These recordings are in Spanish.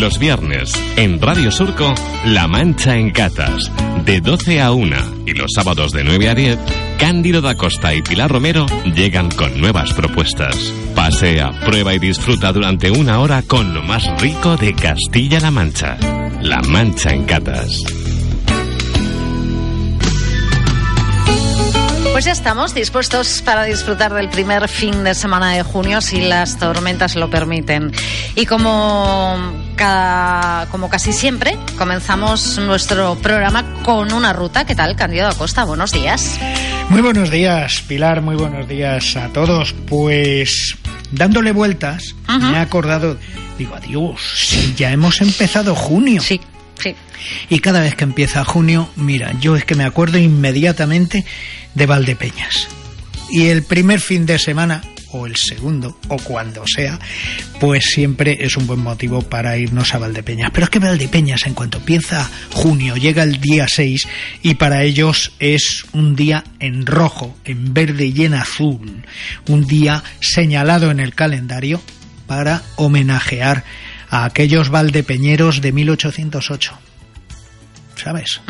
Los viernes, en Radio Surco, La Mancha en Catas, de 12 a 1 y los sábados de 9 a 10, Cándido da Costa y Pilar Romero llegan con nuevas propuestas. Pasea, prueba y disfruta durante una hora con lo más rico de Castilla-La Mancha. La Mancha en Catas. Pues ya estamos dispuestos para disfrutar del primer fin de semana de junio si las tormentas lo permiten. Y como, como casi siempre, comenzamos nuestro programa con una ruta. ¿Qué tal, Candido Acosta? Buenos días. Muy buenos días, Pilar. Muy buenos días a todos. Pues dándole vueltas, me he acordado, digo, adiós, si ya hemos empezado junio. Sí. Sí. Y cada vez que empieza junio, mira, yo es que me acuerdo inmediatamente de Valdepeñas. Y el primer fin de semana, o el segundo, o cuando sea, pues siempre es un buen motivo para irnos a Valdepeñas. Pero es que Valdepeñas, en cuanto empieza junio, llega el día 6 y para ellos es un día en rojo, en verde y en azul. Un día señalado en el calendario para homenajear a aquellos valdepeñeros de 1808. ¿Sabes?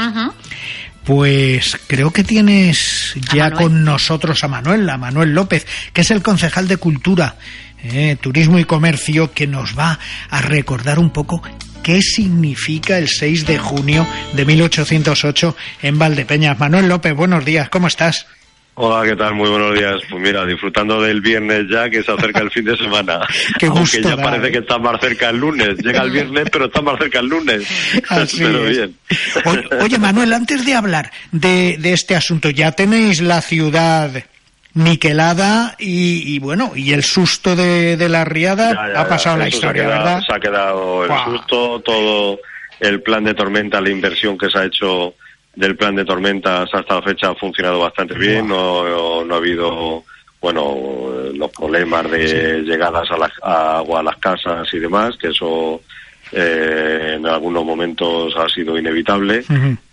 Pues creo que tienes ya con nosotros a Manuel, a Manuel López, que es el concejal de Cultura, eh, Turismo y Comercio, que nos va a recordar un poco qué significa el 6 de junio de 1808 en Valdepeñas. Manuel López, buenos días, ¿cómo estás? Hola, ¿qué tal? Muy buenos días. Pues mira, disfrutando del viernes ya, que se acerca el fin de semana. Qué gusto Aunque ya parece que está más cerca el lunes. Llega el viernes, pero está más cerca el lunes. Así pero es. bien. Oye, oye, Manuel, antes de hablar de, de este asunto, ya tenéis la ciudad niquelada y, y bueno, y el susto de, de la riada Ya, ya, ha pasado la historia, se ha quedado, ¿verdad? Se ha quedado el susto, todo el plan de tormenta, la inversión que se ha hecho del plan de tormentas hasta la fecha ha funcionado bastante bien, no, no, no ha habido bueno los problemas de llegadas a, la, a agua a las casas y demás, que eso eh, en algunos momentos ha sido inevitable,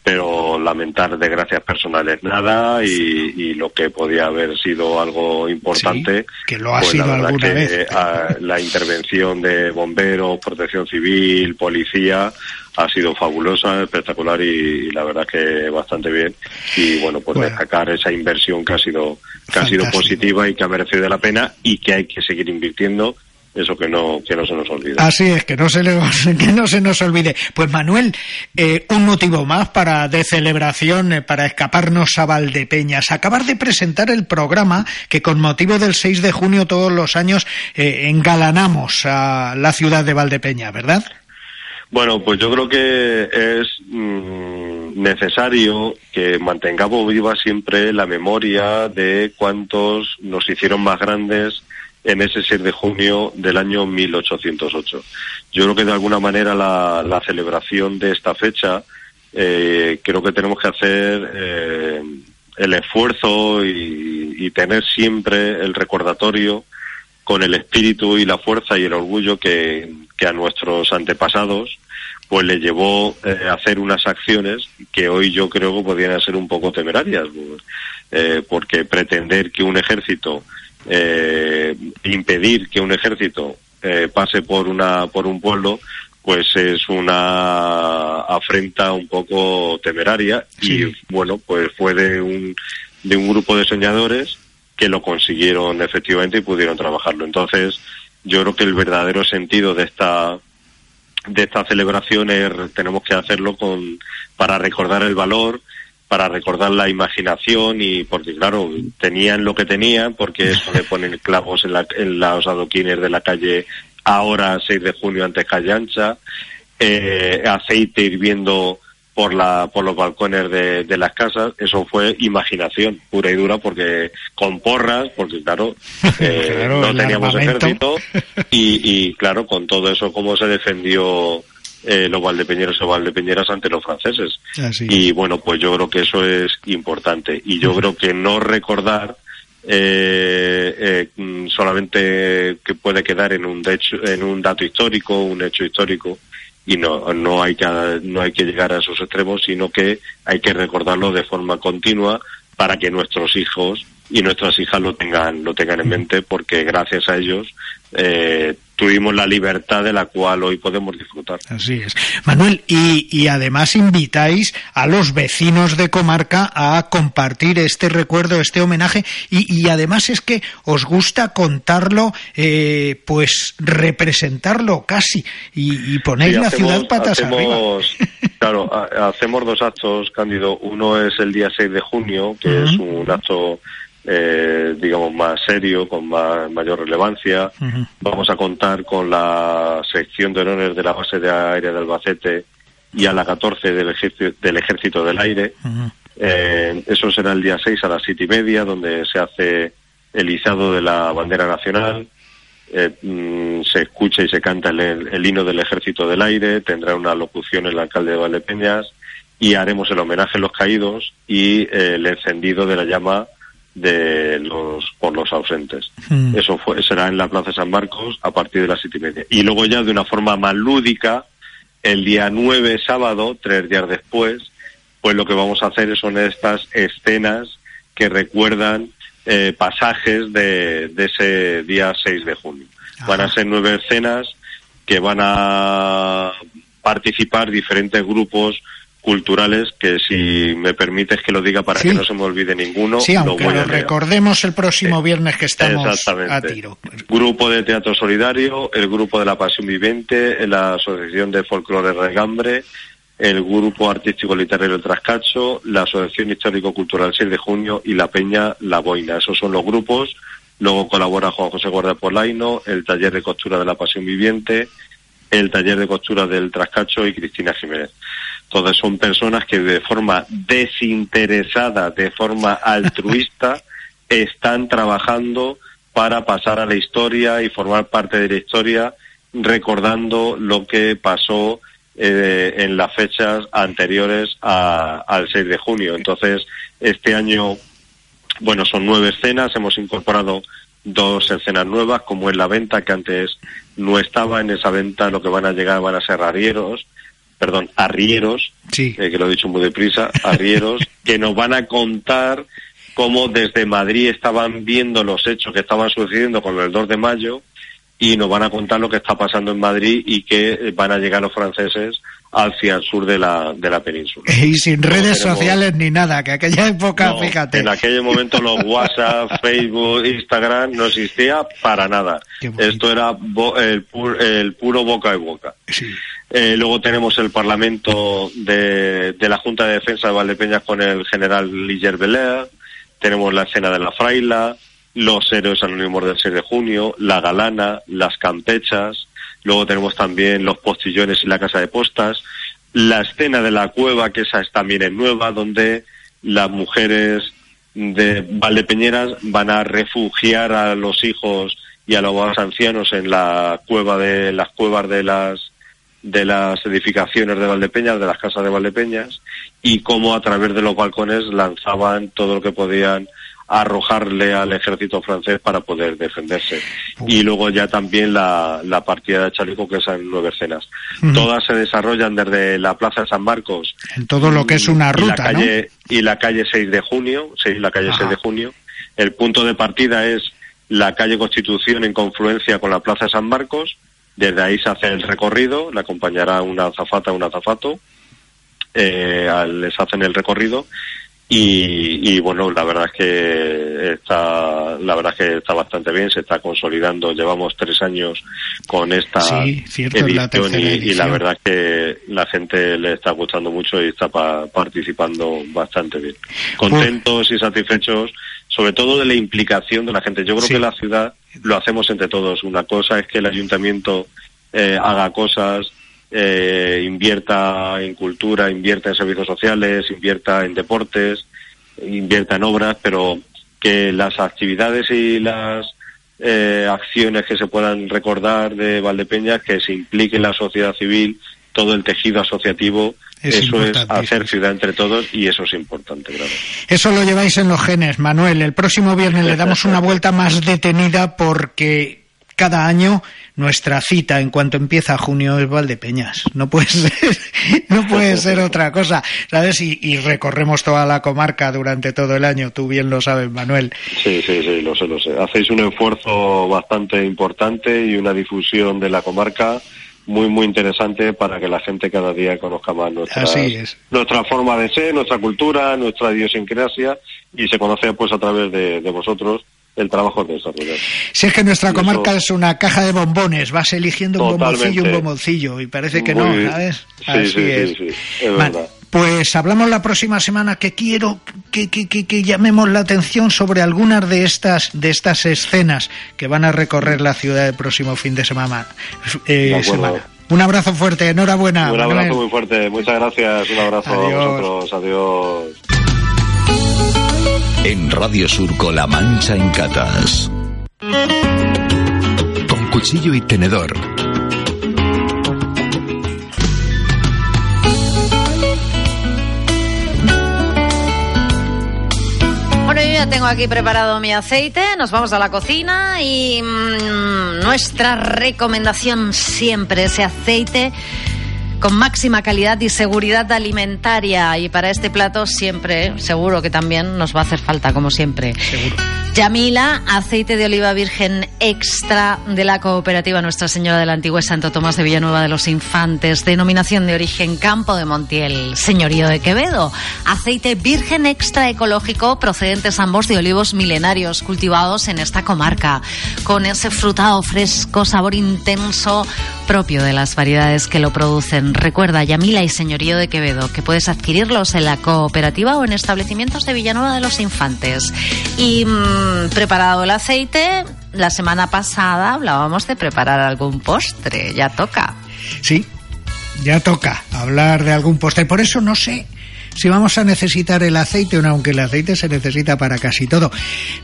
pero lamentar desgracias personales nada y, y lo que podía haber sido algo importante, Sí, que lo ha pues sido la verdad alguna que, vez. la intervención de bomberos, protección civil, policía ha sido fabulosa, espectacular y, y la verdad que bastante bien. Y bueno, pues Bueno. destacar esa inversión que ha sido que ha sido positiva y que ha merecido la pena y que hay que seguir invirtiendo. Eso que no que no se nos olvide. Así es, que no se, le- que no se nos olvide. Pues Manuel, eh, un motivo más para de celebración, eh, para escaparnos a Valdepeñas. Acabar de presentar el programa que con motivo del 6 de junio todos los años eh, engalanamos a la ciudad de Valdepeñas, ¿verdad? Bueno, pues yo creo que es mm, necesario que mantengamos viva siempre la memoria de cuántos nos hicieron más grandes en ese 6 de junio del año 1808. Yo creo que de alguna manera la, la celebración de esta fecha eh, creo que tenemos que hacer eh, el esfuerzo y, tener siempre el recordatorio con el espíritu y la fuerza y el orgullo que, a nuestros antepasados pues le llevó eh, a hacer unas acciones que hoy yo creo que podrían ser un poco temerarias, eh, porque pretender que un ejército, eh, impedir que un ejército eh, pase por una por un pueblo, pues es una afrenta un poco temeraria Sí. y bueno, pues fue de un de un grupo de soñadores que lo consiguieron efectivamente y pudieron trabajarlo. Entonces, yo creo que el verdadero sentido de esta de esta celebración es tenemos que hacerlo con para recordar el valor, para recordar la imaginación y porque claro tenían lo que tenían porque eso de poner clavos en, la, en los adoquines de la calle ahora 6 de junio antes calle ancha, eh, aceite hirviendo por la por los balcones de, de las casas. Eso fue imaginación pura y dura porque con porras porque claro, eh, Claro, no teníamos ejército. Y, y claro con todo eso cómo se defendió eh, los valdepeñeros o valdepeñeras ante los franceses. Así y bueno pues yo creo que eso es importante. Y yo creo que no recordar eh, eh, solamente que puede quedar en un hecho, en un dato histórico un hecho histórico y no no hay que no hay que llegar a esos extremos sino que hay que recordarlo de forma continua para que nuestros hijos y nuestras hijas lo tengan lo tengan en mente porque gracias a ellos eh, tuvimos la libertad de la cual hoy podemos disfrutar. Así es. Manuel, y, y además invitáis a los vecinos de comarca a compartir este recuerdo, este homenaje, y, y además es que os gusta contarlo, eh, pues representarlo casi, y, y poner la ciudad patas hacemos, arriba. Claro, hacemos dos actos, Cándido. Uno es el día 6 de junio, que es un acto eh, digamos, más serio, con más, mayor relevancia. Vamos a contar con la sección de honores de la base de aire de Albacete y a la 14 del Ejército del, ejército del Aire. eh, eso será el día 6 a las siete y media, donde se hace el izado de la bandera nacional. Eh, mm, se escucha y se canta el, el, himno del Ejército del Aire, tendrá una locución el alcalde de Valdepeñas y haremos el homenaje a los caídos y eh, el encendido de la llama de los por los ausentes. Mm. Eso fue, será en la Plaza San Marcos a partir de las siete y media. Y luego ya de una forma más lúdica, el día 9, sábado, tres días después, pues lo que vamos a hacer son estas escenas que recuerdan eh, pasajes de, de, ese día 6 de junio. Ajá. Van a ser nueve escenas que van a participar diferentes grupos culturales que si me permites que lo diga para sí. que no se me olvide ninguno. Sí, aunque lo, lo recordemos el próximo viernes que estamos a tiro. Grupo de Teatro Solidario, el Grupo de la Pasión Viviente, la Asociación de Folclore Regambre, el Grupo Artístico Literario El Trascacho, la Asociación Histórico Cultural 6 de Junio y la Peña La Boina. Esos son los grupos. Luego colabora Juan José Guardia Polaino, el Taller de Costura de la Pasión Viviente, el Taller de Costura del Trascacho y Cristina Jiménez. Todas son personas que de forma desinteresada, de forma altruista, están trabajando para pasar a la historia y formar parte de la historia, recordando lo que pasó eh, en las fechas anteriores a, al 6 de junio. Entonces, este año, bueno, son nueve escenas, hemos incorporado dos escenas nuevas, como en la venta, que antes no estaba en esa venta, lo que van a llegar van a ser arrieros, perdón, arrieros, sí. eh, que lo he dicho muy deprisa, arrieros, que nos van a contar cómo desde Madrid estaban viendo los hechos que estaban sucediendo con el 2 de mayo y nos van a contar lo que está pasando en Madrid y que van a llegar los franceses hacia el sur de la, de la península. Y sin no redes tenemos... sociales ni nada, que aquella época, no, fíjate. En aquel momento los WhatsApp, Facebook, Instagram no existía para nada. Esto era el, pu el, puro boca a boca. Sí. Eh, luego tenemos el Parlamento de, de, la Junta de Defensa de Valdepeñas con el general Liger Belair, tenemos la escena de la Fraila, los héroes anónimos del 6 de junio, la galana, las campechas, luego tenemos también los postillones y la casa de postas, la escena de la cueva, que esa es también es nueva, donde las mujeres de Valdepeñeras van a refugiar a los hijos y a los ancianos en la cueva de las cuevas de las de las edificaciones de Valdepeñas, de las casas de Valdepeñas, y cómo a través de los balcones lanzaban todo lo que podían arrojarle al ejército francés para poder defenderse. Y luego ya también la, la partida de Chalico, que es en nueve escenas. Uh -huh. Todas se desarrollan desde la Plaza de San Marcos. En todo lo que es una ruta, y la calle, ¿no? Y la calle 6 de junio, sí, la calle Ajá. 6 de junio. El punto de partida es la calle Constitución en confluencia con la Plaza de San Marcos. Desde ahí se hace el recorrido, le acompañará una azafata, un azafato. Eh, les hacen el recorrido y, y, bueno la verdad es que está la verdad es que está bastante bien se está consolidando. Llevamos tres años con esta sí, cierto, edición, la y, edición, y, la verdad es que la gente le está gustando mucho y está pa participando bastante bien. Contentos y satisfechos sobre todo de la implicación de la gente. Yo creo sí. que la ciudad lo hacemos entre todos. Una cosa es que el ayuntamiento eh, haga cosas eh, invierta en cultura, invierta en servicios sociales, invierta en deportes, invierta en obras, pero que las actividades y las eh, acciones que se puedan recordar de Valdepeñas, que se implique la sociedad civil, todo el tejido asociativo, es eso es hacer ciudad entre todos y eso es importante, claro. Eso lo lleváis en los genes, Manuel. El próximo viernes le damos una vuelta más detenida porque cada año nuestra cita en cuanto empieza junio es Valdepeñas. No puede ser, no puede ser otra cosa, ¿sabes? Y, y, recorremos toda la comarca durante todo el año, tú bien lo sabes, Manuel. Sí, sí, sí, lo sé, lo sé. Hacéis un esfuerzo bastante importante y una difusión de la comarca muy muy interesante para que la gente cada día conozca más nuestra, nuestra forma de ser, nuestra cultura, nuestra idiosincrasia y se conoce pues a través de, de vosotros el trabajo de desarrollar. Si es que nuestra comarca es una caja de bombones, vas eligiendo un bomboncillo, un bomboncillo, y parece que no, ¿sabes? Sí, Así sí, es. Sí, es verdad. Pues hablamos la próxima semana que quiero que, que, que, que, llamemos la atención sobre algunas de estas de estas escenas que van a recorrer la ciudad el próximo fin de semana. Eh, semana. Un abrazo fuerte, enhorabuena. Un abrazo muy fuerte, muchas gracias, un abrazo adiós. a vosotros, adiós. En Radio Surco La Mancha en Catas. Con cuchillo y tenedor ya tengo aquí preparado mi aceite, nos vamos a la cocina y mmm, nuestra recomendación siempre, ese aceite con máxima calidad y seguridad alimentaria. Y para este plato siempre, seguro que también nos va a hacer falta, como siempre. Seguro. Yamila, aceite de oliva virgen extra de la cooperativa Nuestra Señora del Antiguo Santo Tomás de Villanueva de los Infantes, denominación de origen Campo de Montiel, Señorío de Quevedo. Aceite virgen extra ecológico procedentes ambos de olivos milenarios cultivados en esta comarca, con ese frutado fresco, sabor intenso propio de las variedades que lo producen. Recuerda, Yamila y Señorío de Quevedo, que puedes adquirirlos en la cooperativa o en establecimientos de Villanueva de los Infantes. Y mmm, preparado el aceite, la semana pasada hablábamos de preparar algún postre, ya toca. Sí, ya toca hablar de algún postre. Por eso no sé si vamos a necesitar el aceite, aunque el aceite se necesita para casi todo.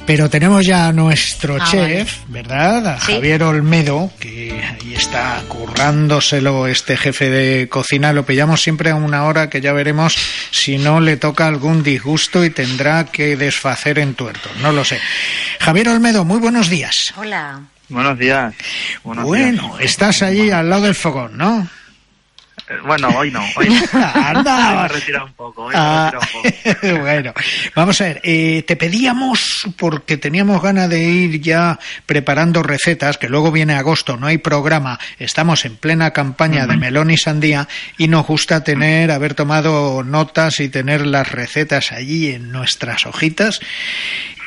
Pero tenemos ya a nuestro ah, chef, vale. ¿verdad? A ¿Sí? Javier Olmedo, que ahí está currándoselo este jefe de cocina. Lo pillamos siempre a una hora que ya veremos si no le toca algún disgusto y tendrá que desfacer en tuerto. No lo sé. Javier Olmedo, muy buenos días. Hola. Buenos días. Buenos bueno, días. estás allí al lado del fogón, ¿no? Bueno, hoy no. Hoy. Anda. me retira un poco. Hoy ah, me un poco. bueno, vamos a ver. Eh, te pedíamos, porque teníamos ganas de ir ya preparando recetas, que luego viene agosto, no hay programa, estamos en plena campaña uh -huh. de melón y sandía y nos gusta tener, haber tomado notas y tener las recetas allí en nuestras hojitas.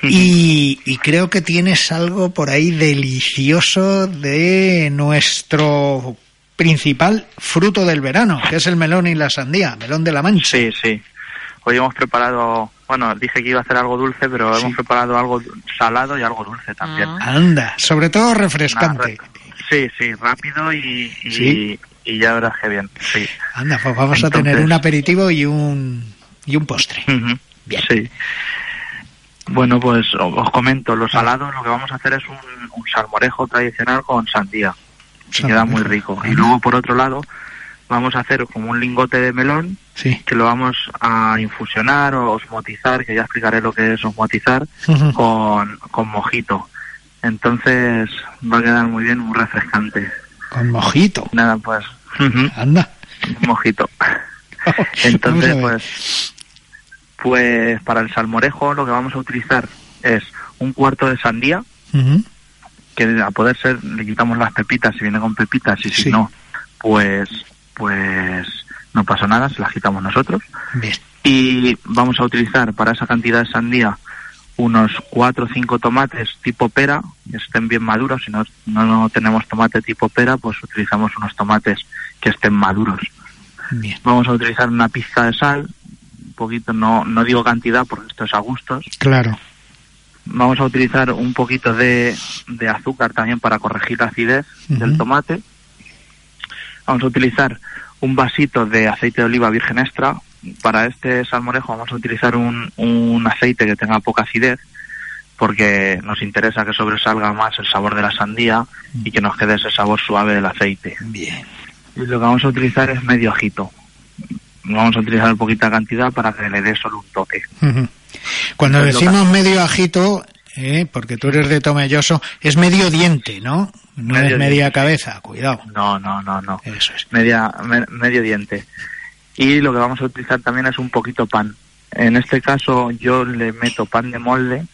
Y, y, creo que tienes algo por ahí delicioso de nuestro principal fruto del verano, que es el melón y la sandía, melón de la mancha. Sí, sí. Hoy hemos preparado, bueno, dije que iba a hacer algo dulce, pero sí. hemos preparado algo salado y algo dulce también. Ah. Anda, sobre todo refrescante. sí, sí, rápido y, y, ¿Sí? y, ya verás que bien. Sí. Anda, pues vamos Entonces... a tener un aperitivo y un, y un postre. Uh -huh. Bien. Sí. Bueno, pues os comento, lo salado lo que vamos a hacer es un, un salmorejo tradicional con sandía y queda muy rico. Y luego, por otro lado, vamos a hacer como un lingote de melón sí. que lo vamos a infusionar o osmotizar, que ya explicaré lo que es osmotizar, uh -huh. con, con mojito. Entonces va a quedar muy bien, muy refrescante. ¿Con mojito? Nada, pues... Uh -huh. Anda. Un mojito. Entonces, pues... Pues para el salmorejo lo que vamos a utilizar es un cuarto de sandía, uh -huh que a poder ser le quitamos las pepitas si viene con pepitas y si sí. no pues pues no pasa nada se las quitamos nosotros Bien. y vamos a utilizar para esa cantidad de sandía unos cuatro o cinco tomates tipo pera que estén bien maduros si no, no, no tenemos tomate tipo pera pues utilizamos unos tomates que estén maduros Bien. vamos a utilizar una pizca de sal un poquito no no digo cantidad porque esto es a gustos claro vamos a utilizar un poquito de, de azúcar también para corregir la acidez uh -huh. del tomate. Vamos a utilizar un vasito de aceite de oliva virgen extra. Para este salmorejo vamos a utilizar un, un aceite que tenga poca acidez porque nos interesa que sobresalga más el sabor de la sandía uh -huh. y que nos quede ese sabor suave del aceite. Bien. Y lo que vamos a utilizar es medio ajito. Vamos a utilizar poquita cantidad para que le dé solo un toque. Uh -huh. Cuando decimos medio ajito, ¿eh? porque tú eres de Tomelloso, es medio diente, ¿no? No Medio es media diente. cabeza, cuidado. No, no, no, no. Eso es. Media, me- medio diente. Y lo que vamos a utilizar también es un poquito pan. En este caso yo le meto pan de molde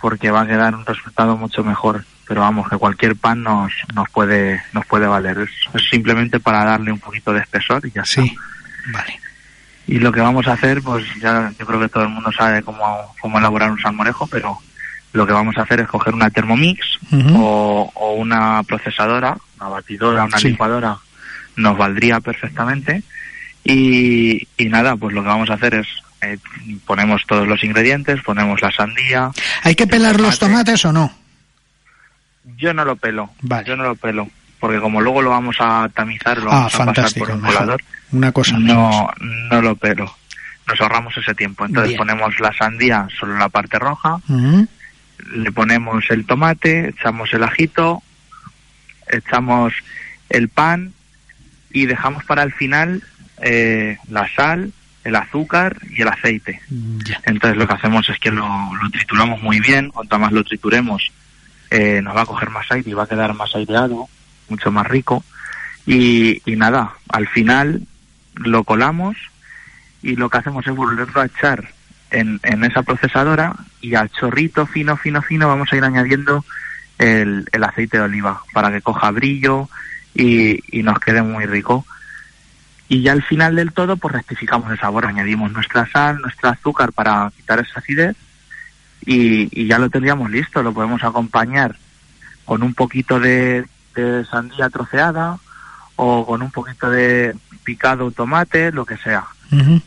porque va a quedar un resultado mucho mejor. Pero vamos, que cualquier pan nos, nos puede nos puede valer. Es, es simplemente para darle un poquito de espesor y ya está. Sí, vale. Y lo que vamos a hacer, pues ya yo creo que todo el mundo sabe cómo, cómo elaborar un salmorejo, pero lo que vamos a hacer es coger una Thermomix Ujú. o, o una procesadora, una batidora, una Sí. licuadora, nos valdría perfectamente. Y, y nada, pues lo que vamos a hacer es eh, ponemos todos los ingredientes, ponemos la sandía. ¿Hay que pelar los tomate. tomates o no? Yo no lo pelo, Vale. yo no lo pelo, porque como luego lo vamos a tamizar, lo Ah, vamos a pasar por un colador, Una cosa no, no lo pelo. Nos ahorramos ese tiempo. Entonces Bien. ponemos la sandía solo en la parte roja, le ponemos el tomate, echamos el ajito, echamos el pan y dejamos para el final eh, la sal, el azúcar y el aceite. Entonces lo que hacemos es que lo, lo trituramos muy bien, cuanto más lo trituremos eh, nos va a coger más aire y va a quedar más aireado, mucho más rico. Y, y nada, al final lo colamos y lo que hacemos es volverlo a echar en, en esa procesadora y al chorrito fino, fino, fino vamos a ir añadiendo el, el aceite de oliva para que coja brillo y, y nos quede muy rico. Y ya al final del todo, pues rectificamos el sabor, añadimos nuestra sal, nuestro azúcar para quitar esa acidez y, y ya lo tendríamos listo. Lo podemos acompañar con un poquito de, de sandía troceada o con un poquito de picado tomate, lo que sea.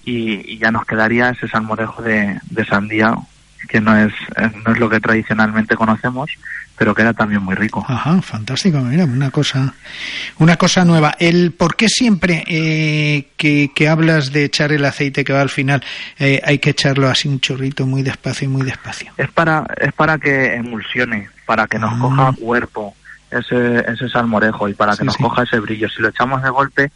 Y, y ya nos quedaría ese salmorejo de, de sandía, que no es, eh, no es lo que tradicionalmente conocemos, pero queda también muy rico. Ajá, fantástico, mira, una cosa, una cosa nueva. El por qué siempre eh, que, que hablas de echar el aceite que va al final eh, hay que echarlo así un chorrito muy despacio y muy despacio. Es para, es para que emulsione, para que nos Ah. coja cuerpo ese, ese salmorejo y para que Sí, nos sí. coja ese brillo. Si lo echamos de golpe,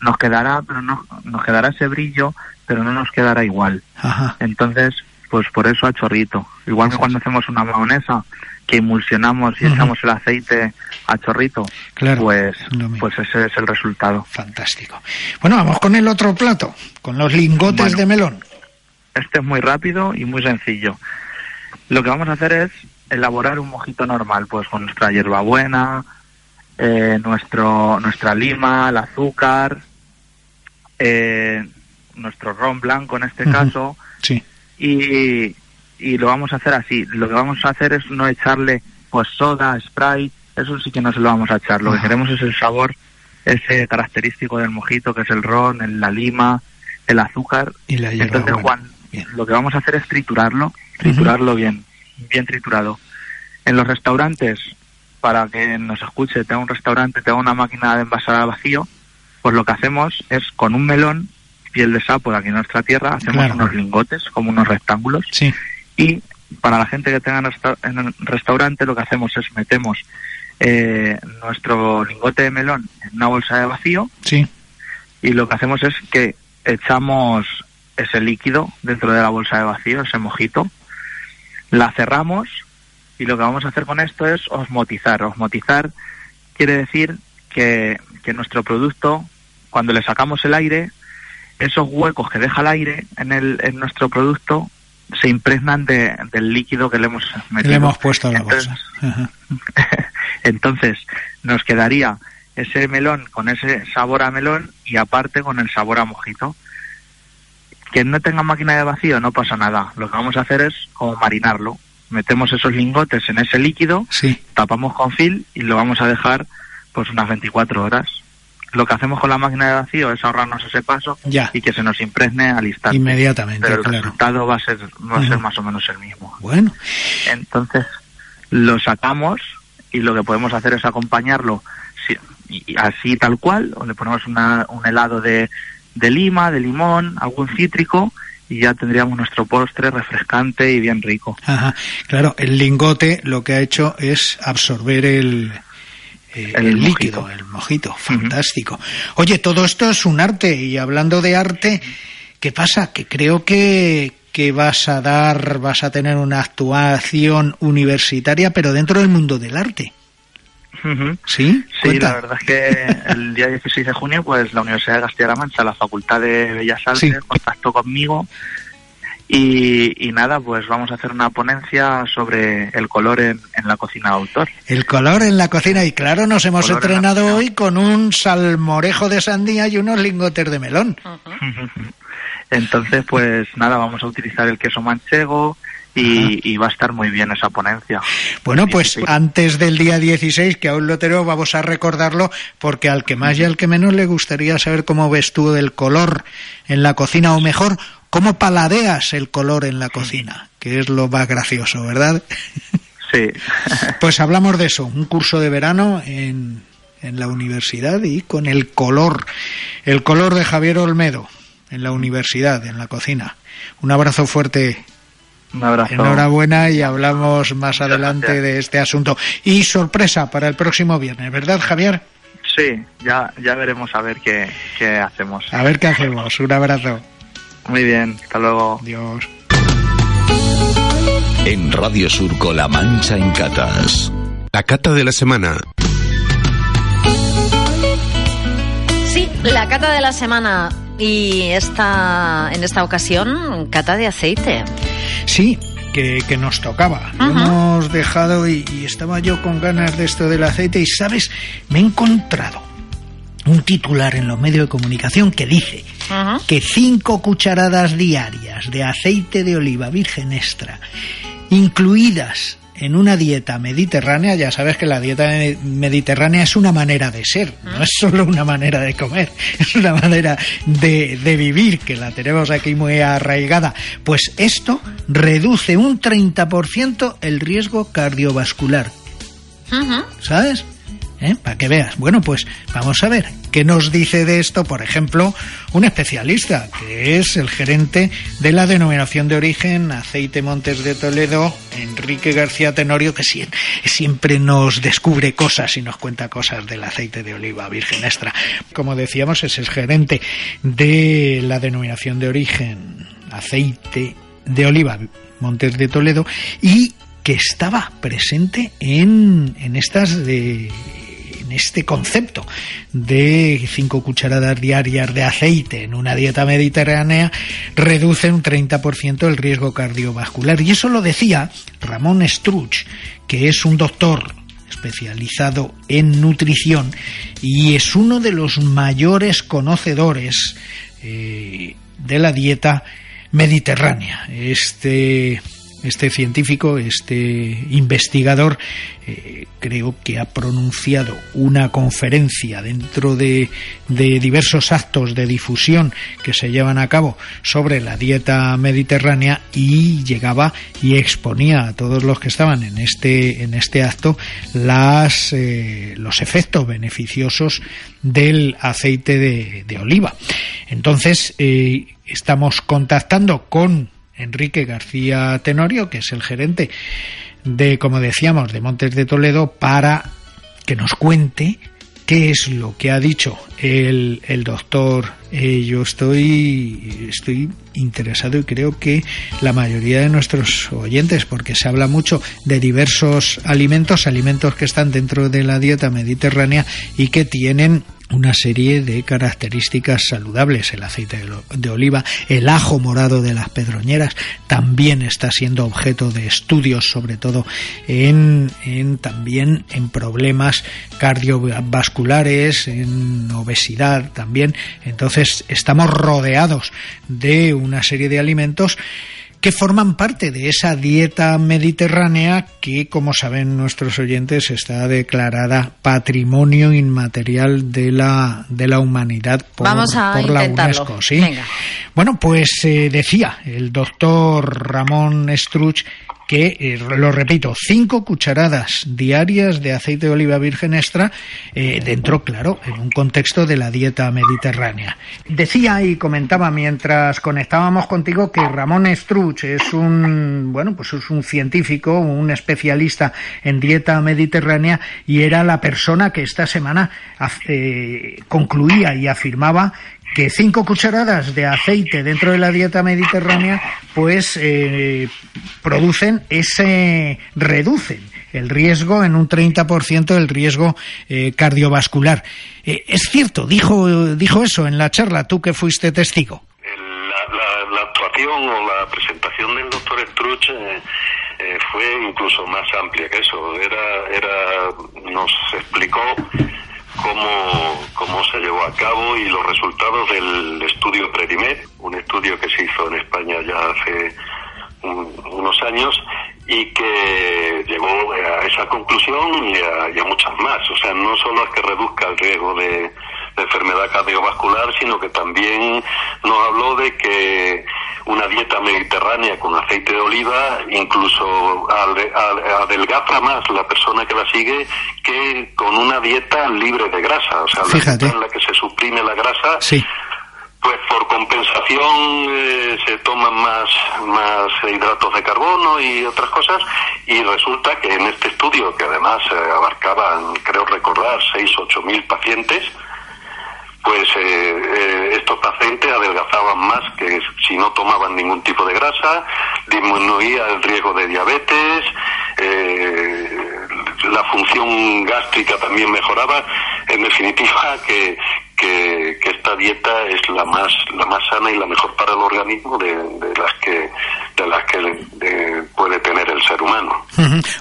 nos quedará, pero no, nos quedará ese brillo, pero no nos quedará igual. Ajá, Entonces, pues por eso a chorrito. Igual que cuando hacemos una mayonesa, que emulsionamos y echamos el aceite a chorrito, claro. pues, pues ese es el resultado. Fantástico. Bueno, vamos con el otro plato, con los lingotes Bueno. de melón. Este es muy rápido y muy sencillo. Lo que vamos a hacer es elaborar un mojito normal, pues con nuestra hierbabuena, eh, nuestro, nuestra lima, el azúcar, eh, nuestro ron blanco en este caso, Sí, y, y lo vamos a hacer así. Lo que vamos a hacer es no echarle pues soda, spray, eso sí que no se lo vamos a echar. Lo que queremos es el sabor ese característico del mojito, que es el ron, el- la lima, el azúcar. y la Entonces. Juan, Bien. lo que vamos a hacer es triturarlo, triturarlo bien, bien triturado. En los restaurantes, para que nos escuche, tenga un restaurante, tenga una máquina de envasar a vacío, pues lo que hacemos es con un melón, piel de sapo de aquí en nuestra tierra, hacemos Claro. unos lingotes, como unos rectángulos, Sí, y para la gente que tenga en, resta- en el restaurante lo que hacemos es metemos eh, nuestro lingote de melón en una bolsa de vacío sí, y lo que hacemos es que echamos ese líquido dentro de la bolsa de vacío, ese mojito, la cerramos y lo que vamos a hacer con esto es osmotizar. Osmotizar quiere decir que, que nuestro producto, cuando le sacamos el aire, esos huecos que deja el aire en, el, en nuestro producto se impregnan de- del líquido que le hemos metido. le hemos puesto a la Entonces, bolsa. Entonces, nos quedaría ese melón con ese sabor a melón y aparte con el sabor a mojito. Quien no tenga máquina de vacío no pasa nada. Lo que vamos a hacer es como marinarlo. Metemos esos lingotes en ese líquido, Sí, tapamos con fil y lo vamos a dejar pues unas 24 horas. Lo que hacemos con la máquina de vacío es ahorrarnos ese paso ya, y que se nos impregne al instante. inmediatamente, Pero el claro. resultado va a ser va a ser más o menos el mismo. Bueno, Entonces lo sacamos y lo que podemos hacer es acompañarlo si- y- así tal cual, o le ponemos una- un helado de, de lima, de limón, algún cítrico y ya tendríamos nuestro postre refrescante y bien rico. ajá. Claro, el lingote lo que ha hecho es absorber el, eh, El el mojito. líquido, el mojito. Fantástico. Oye, todo esto es un arte y hablando de arte, ¿qué pasa? Que creo que, que vas a dar, vas a tener una actuación universitaria, pero dentro del mundo del arte. ¿Sí? Sí, la verdad es que el día 16 de junio, pues la Universidad de Castilla-La Mancha, la Facultad de Bellas Artes, contactó conmigo y, nada, pues vamos a hacer una ponencia sobre el color en, la cocina de autor. El color en la cocina, y claro, nos hemos entrenado hoy con un salmorejo de sandía y unos lingotes de melón. Entonces, pues nada, vamos a utilizar el queso manchego, y, va a estar muy bien esa ponencia. Bueno, pues antes del día 16, que aún lo tenemos, vamos a recordarlo, porque al que más y al que menos le gustaría saber cómo ves tú el color en la cocina, o mejor, cómo paladeas el color en la cocina, que es lo más gracioso, ¿verdad? Sí. pues hablamos de eso, un curso de verano en, en la universidad y con el color, el color de Javier Olmedo en la universidad, en la cocina. Un abrazo fuerte un abrazo. Enhorabuena y hablamos más adelante de este asunto. Y sorpresa para el próximo viernes, ¿verdad, Javier? Sí, ya, ya veremos a ver qué, qué hacemos. A ver qué hacemos. Un abrazo. Muy bien, hasta luego. Adiós. En Radio Surco La Mancha en Catas. La cata de la semana. Sí, la cata de la semana y esta en esta ocasión cata de aceite. Sí, que, nos tocaba. hemos dejado y, estaba yo con ganas de esto del aceite y, ¿sabes? Me he encontrado un titular en los medios de comunicación que dice que cinco cucharadas diarias de aceite de oliva virgen extra, incluidas en una dieta mediterránea, ya sabes que la dieta mediterránea es una manera de ser, no es solo una manera de comer, es una manera de, vivir que la tenemos aquí muy arraigada. Pues esto reduce un 30% el riesgo cardiovascular. ¿Sabes? ¿Eh? para que veas. Bueno, pues vamos a ver qué nos dice de esto, por ejemplo, un especialista, que es el gerente de la denominación de origen Aceite Montes de Toledo, Enrique García Tenorio, que siempre nos descubre cosas y nos cuenta cosas del aceite de oliva virgen extra. Como decíamos, es el gerente de la denominación de origen Aceite de Oliva Montes de Toledo y que estaba presente en, en estas de este concepto de cinco cucharadas diarias de aceite en una dieta mediterránea reduce un 30% el riesgo cardiovascular. Y eso lo decía Ramón Struch, que es un doctor especializado en nutrición y es uno de los mayores conocedores eh, de la dieta mediterránea. Este este científico, este investigador, eh, creo que ha pronunciado una conferencia dentro de, de, diversos actos de difusión que se llevan a cabo sobre la dieta mediterránea y llegaba y exponía a todos los que estaban en este, en este acto las, eh, los efectos beneficiosos del aceite de, de oliva. Entonces, eh, estamos contactando con Enrique García Tenorio, que es el gerente de, como decíamos, de Montes de Toledo, para que nos cuente qué es lo que ha dicho el, doctor. Eh, yo estoy, estoy interesado y creo que la mayoría de nuestros oyentes, porque se habla mucho de diversos alimentos, alimentos que están dentro de la dieta mediterránea y que tienen una serie de características saludables. El aceite de oliva, el ajo morado de las pedroñeras también está siendo objeto de estudios, sobre todo en, en también en problemas cardiovasculares, en obesidad también. Entonces estamos rodeados de una serie de alimentos que forman parte de esa dieta mediterránea que, como saben nuestros oyentes, está declarada patrimonio inmaterial de la, de la humanidad por, la UNESCO. ¿sí? Bueno, pues eh, decía el doctor Ramón Struch que, eh, lo repito, cinco cucharadas diarias de aceite de oliva virgen extra eh, dentro, claro, en un contexto de la dieta mediterránea. Decía y comentaba mientras conectábamos contigo que Ramón Struch es un, bueno, pues es un científico, un especialista en dieta mediterránea y era la persona que esta semana eh, concluía y afirmaba que cinco cucharadas de aceite dentro de la dieta mediterránea pues eh, producen ese reducen el riesgo en un 30% del riesgo eh, cardiovascular. Eh, es cierto, dijo, dijo eso en la charla, tú que fuiste testigo. La, actuación o la presentación del doctor Struch eh, fue incluso más amplia que eso. Era, era, nos explicó cómo, cómo se llevó a cabo y los resultados del estudio Predimed, un estudio que se hizo en España ya hace unos años y que llegó a esa conclusión y a, muchas más. O sea, no solo es que reduzca el riesgo de, enfermedad cardiovascular, sino que también nos habló de que una dieta mediterránea con aceite de oliva incluso adelgaza más la persona que la sigue que con una dieta libre de grasa. O sea, la dieta en la que se suprime la grasa. Sí pues por compensación eh, se toman más, más hidratos de carbono y otras cosas y resulta que en este estudio, que además eh, abarcaban, creo recordar, 6 ocho mil pacientes, pues eh, estos pacientes adelgazaban más que si no tomaban ningún tipo de grasa, disminuía el riesgo de diabetes, la función gástrica también mejoraba, en definitiva que, que, esta dieta es la más la más sana y la mejor para el organismo de, las que las que puede tener el ser humano.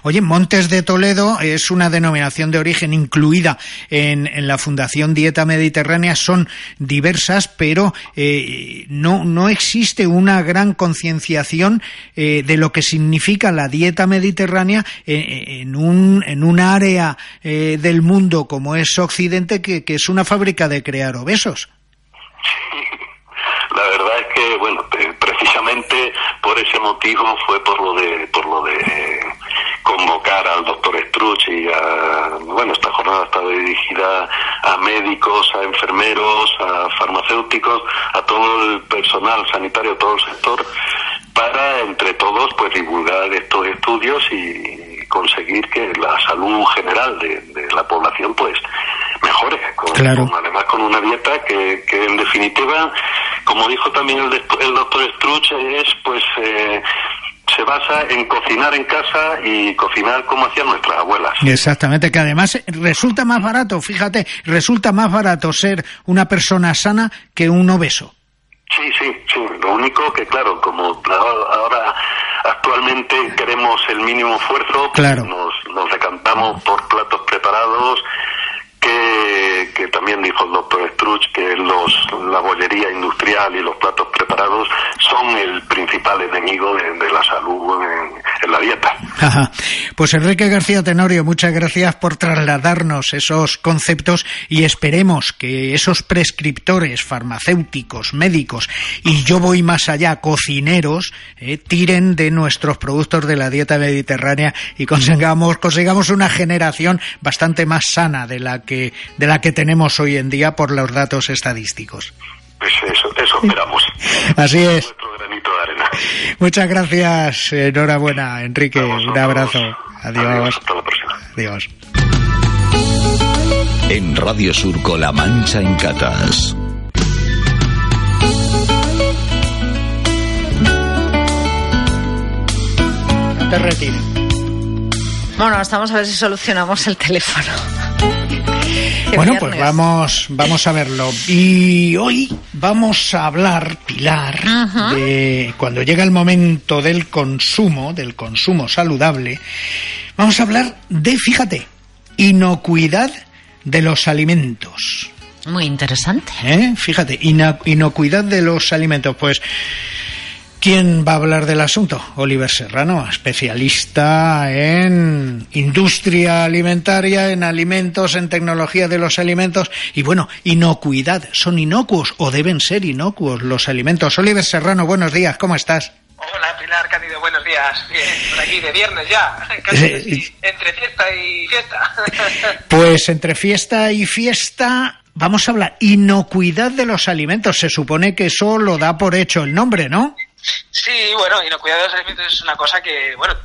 Oye, Montes de Toledo es una denominación de origen incluida en, en la Fundación Dieta Mediterránea. Son diversas, pero eh, no, no existe una gran concienciación eh, de lo que significa la dieta mediterránea en, en un, en un área eh, del mundo como es Occidente, que, que es una fábrica de crear obesos. La verdad por ese motivo fue por lo de, por lo de convocar al doctor Struch y a, bueno, esta jornada está dirigida a médicos, a enfermeros, a farmacéuticos, a todo el personal sanitario, todo el sector, para entre todos pues divulgar estos estudios y conseguir que la salud general de la población pues mejores, además con una dieta que, que en definitiva, como dijo también el, el doctor Struch, es pues eh, se basa en cocinar en casa y cocinar como hacían nuestras abuelas. Exactamente, que además resulta más barato, fíjate, resulta más barato ser una persona sana que un obeso. Sí, sí, sí. Lo único que, claro, como ahora actualmente queremos el mínimo esfuerzo, pues nos, nos decantamos por platos preparados que, también dijo el doctor Struch que los, la bollería industrial y los platos preparados son el principal enemigo de, la salud la dieta. Pues Enrique García Tenorio, muchas gracias por trasladarnos esos conceptos y esperemos que esos prescriptores farmacéuticos, médicos y yo voy más allá, cocineros, eh, tiren de nuestros productos de la dieta mediterránea y consigamos, consigamos una generación bastante más sana de la que, de la que tenemos hoy en día por los datos estadísticos. Pues eso, eso esperamos. Así es. Muchas gracias, enhorabuena, Enrique. Un abrazo. Adiós. Hasta la próxima. Adiós. En Radio Surco La Mancha en Catas. No te retires. Bueno, estamos a ver si solucionamos el teléfono. Bueno, pues vamos, vamos a verlo. Y hoy vamos a hablar, Pilar, de cuando llega el momento del consumo, del consumo saludable, vamos a hablar de, fíjate, inocuidad de los alimentos. Muy interesante. ¿Eh? Fíjate, inocuidad de los alimentos. Pues ¿Quién va a hablar del asunto? Oliver Serrano, especialista en industria alimentaria, en alimentos, en tecnología de los alimentos y bueno, inocuidad. ¿Son inocuos o deben ser inocuos los alimentos? Oliver Serrano, buenos días, ¿cómo estás? Hola Pilar Cándido, buenos días. Bien, por aquí de viernes ya, casi, entre fiesta y fiesta. Pues entre fiesta y fiesta vamos a hablar inocuidad de los alimentos. Se supone que eso lo da por hecho el nombre, ¿no? Sí, bueno, inocuidad de los alimentos es una cosa que, bueno,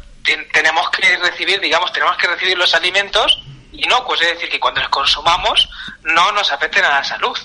tenemos que recibir, digamos, tenemos que recibir los alimentos inocuos, es decir, que cuando los consumamos no nos afecten a la salud.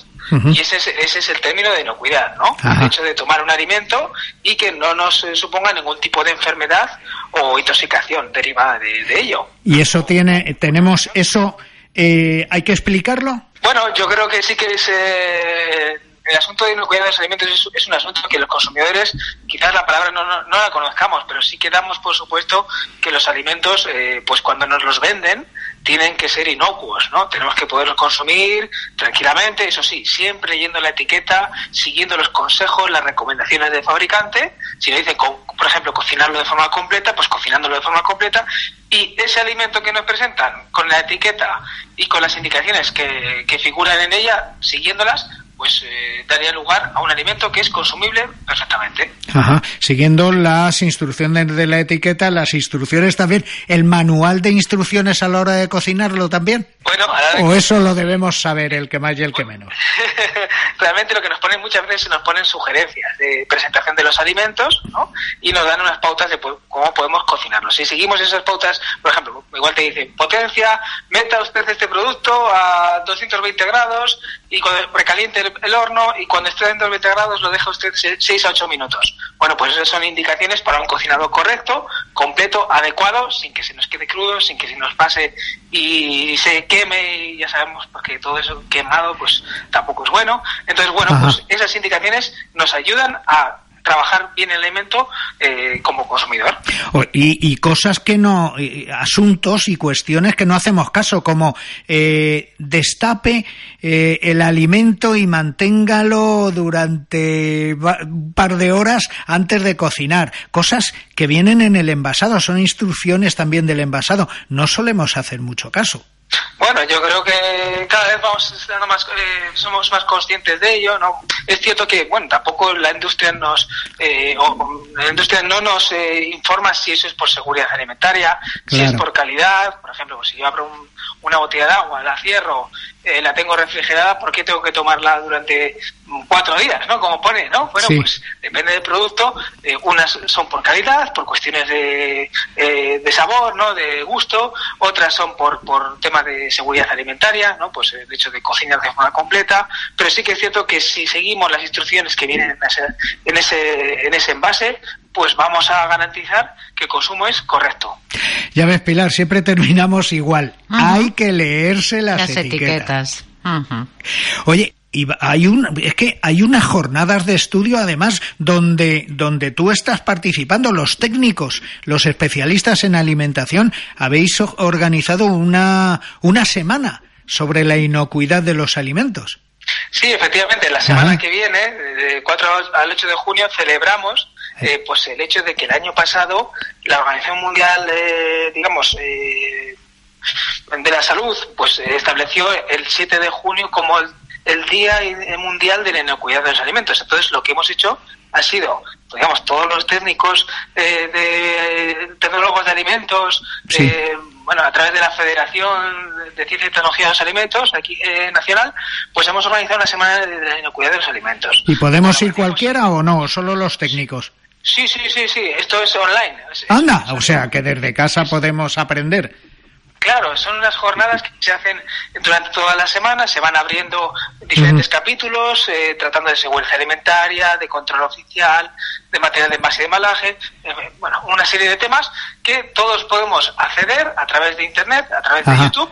Y ese es, ese es el término de inocuidad, ¿no? El hecho de tomar un alimento y que no nos eh, suponga ningún tipo de enfermedad o intoxicación derivada de, ello. ¿Y eso tiene, tenemos eso, eh, hay que explicarlo? Bueno, yo creo que sí que es... Eh, el asunto de inocuidad de los alimentos es, un asunto que los consumidores, quizás la palabra no, no, la conozcamos, pero sí que damos por supuesto que los alimentos, eh, pues cuando nos los venden, tienen que ser inocuos, ¿no? Tenemos que poderlos consumir tranquilamente, eso sí, siempre leyendo la etiqueta, siguiendo los consejos, las recomendaciones del fabricante. Si nos dicen, por ejemplo, cocinarlo de forma completa, pues cocinándolo de forma completa. Y ese alimento que nos presentan con la etiqueta y con las indicaciones que, que figuran en ella, siguiéndolas, pues eh, daría lugar a un alimento que es consumible perfectamente. Ajá. Siguiendo las instrucciones de la etiqueta, las instrucciones también, el manual de instrucciones a la hora de cocinarlo también. Bueno, o eso lo debemos saber el que más y el que menos. Realmente lo que nos ponen muchas veces nos ponen sugerencias de presentación de los alimentos, ¿no? Y nos dan unas pautas de cómo podemos cocinarlos. Si seguimos esas pautas, por ejemplo, igual te dicen potencia, meta usted este producto a 220 grados y cuando recaliente el, horno y cuando esté a 220 grados lo deja usted 6 a 8 minutos. Bueno, pues esas son indicaciones para un cocinado correcto, completo, adecuado, sin que se nos quede crudo, sin que se nos pase y se queme y ya sabemos porque todo eso quemado pues tampoco es bueno. Entonces, bueno, pues esas indicaciones nos ayudan a trabajar bien el elemento eh, como consumidor. Y, cosas que no, asuntos y cuestiones que no hacemos caso, como eh, destape eh, el alimento y manténgalo durante un par de horas antes de cocinar. Cosas que vienen en el envasado, son instrucciones también del envasado. No solemos hacer mucho caso. Bueno, yo creo que cada vez vamos estando más, eh, somos más conscientes de ello, ¿no? Es cierto que, bueno, tampoco la industria nos, eh, la industria no nos eh, informa si eso es por seguridad alimentaria, si es por calidad, por ejemplo, pues si yo abro una botella de agua, la cierro eh, la tengo refrigerada, ¿por qué tengo que tomarla durante cuatro días, ¿no? Como pone, ¿no? Bueno, pues depende del producto. Eh, unas son por calidad, por cuestiones de, eh, de sabor, ¿no? De gusto. Otras son por, por temas de seguridad alimentaria, ¿no? Pues el hecho de cocinar de forma completa. Pero sí que es cierto que si seguimos las instrucciones que vienen en ese, en ese, en ese envase, pues vamos a garantizar que el consumo es correcto. Ya ves, Pilar, siempre terminamos igual. Hay que leerse las, etiquetas. Oye, y hay un, es que hay unas jornadas de estudio además donde, donde tú estás participando, los técnicos, los especialistas en alimentación, habéis organizado una, una semana sobre la inocuidad de los alimentos. Sí, efectivamente, la semana que viene, de 4 al 8 de junio, celebramos eh, pues el hecho de que el año pasado la Organización Mundial, eh, digamos, eh, de la Salud, pues estableció el 7 de junio como el, Día Mundial de la Inocuidad de los Alimentos. Entonces, lo que hemos hecho ha sido, digamos, todos los técnicos de tecnólogos de alimentos, bueno, a través de la Federación de Ciencia y Tecnología de los Alimentos, aquí nacional, pues hemos organizado una semana de la inocuidad de los alimentos. ¿Y podemos ir cualquiera o no? ¿Solo los técnicos? Sí, sí, sí, sí, esto es online. Anda, o sea que desde casa podemos aprender. Claro, son unas jornadas que se hacen durante toda la semana, se van abriendo diferentes capítulos, eh, tratando de seguridad alimentaria, de control oficial, de material de envase y de malaje, eh, bueno, una serie de temas que todos podemos acceder a través de Internet, a través de YouTube,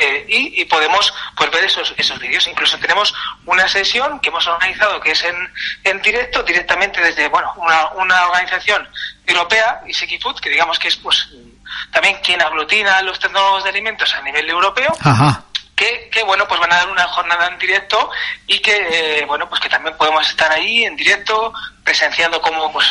eh, y, podemos pues, ver esos, esos vídeos. Incluso tenemos una sesión que hemos organizado que es en, en directo, directamente desde bueno una, una organización europea, y Food, que digamos que es pues también quien aglutina a los tecnólogos de alimentos a nivel europeo. Que, que, bueno pues van a dar una jornada en directo y que eh, bueno pues que también podemos estar ahí en directo presenciando cómo pues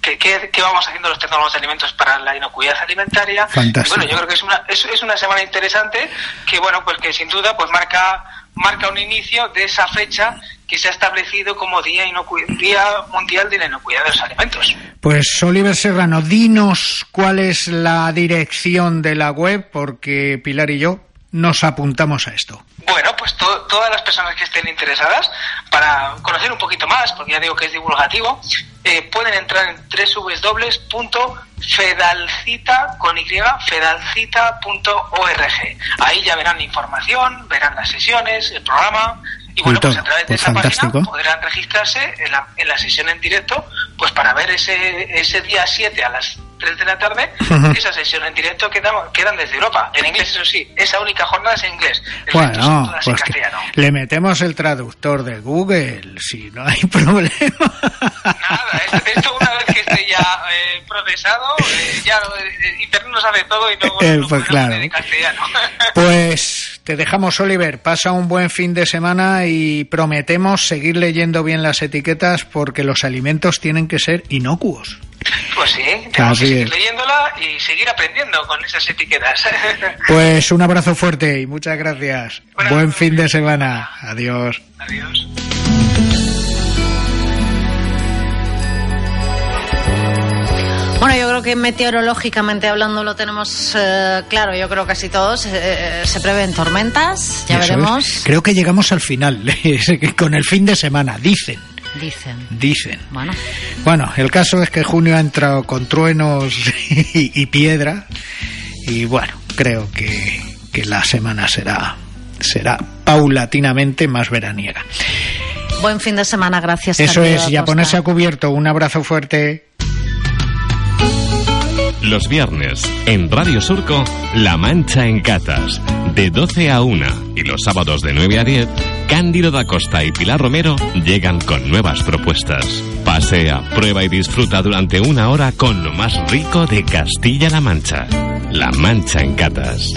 qué, vamos haciendo los tecnólogos de alimentos para la inocuidad alimentaria bueno yo creo que es una es, es, una semana interesante que bueno pues que sin duda pues marca marca un inicio de esa fecha que se ha establecido como Día, Día Mundial de la Inocuidad de los Alimentos. Pues Oliver Serrano, dinos cuál es la dirección de la web, porque Pilar y yo nos apuntamos a esto. Bueno, pues todas las personas que estén interesadas para conocer un poquito más, porque ya digo que es divulgativo, eh, pueden entrar en www.fedalcita con y fedalcita.org. Ahí ya verán información, verán las sesiones, el programa, Y bueno, pues a través de Pues esa fantástico. página podrán registrarse en la, en la sesión en directo, pues para ver ese, ese día 7 a las 3 de la tarde, esa sesión en directo quedan, quedan desde Europa. En inglés, eso sí, esa única jornada es en inglés. El Bueno, en pues castellano. le metemos el traductor de Google, si no hay problema. Nada, esto, esto una vez que esté ya eh, procesado, eh, ya eh, Internet lo sabe todo y no, Eh, no pues claro. en castellano. Pues te dejamos, Oliver. Pasa un buen fin de semana y prometemos seguir leyendo bien las etiquetas porque los alimentos tienen que ser inocuos. Pues sí, tenemos Así que seguir es. leyéndola y seguir aprendiendo con esas etiquetas. Pues un abrazo fuerte y muchas gracias. Buen fin de semana. Adiós. Adiós. Bueno, yo creo que meteorológicamente hablando lo tenemos eh, claro, yo creo casi todos. Eh, se prevén tormentas, ya Eso es. veremos. Creo que llegamos al final, con el fin de semana, dicen. Dicen. Dicen. Bueno, Bueno, el caso es que junio ha entrado con truenos y, y piedra y bueno, creo que, que la semana será será paulatinamente más veraniega. buen fin de semana, gracias. Eso es, y a Acosta. ponerse a cubierto. Un abrazo fuerte. Los viernes, en Radio Surco, La Mancha en Catas, de 12 a 1 y los sábados de 9 a 10, Cándido da Costa y Pilar Romero llegan con nuevas propuestas. Pasea, prueba y disfruta durante una hora con lo más rico de Castilla-La Mancha. La Mancha en Catas.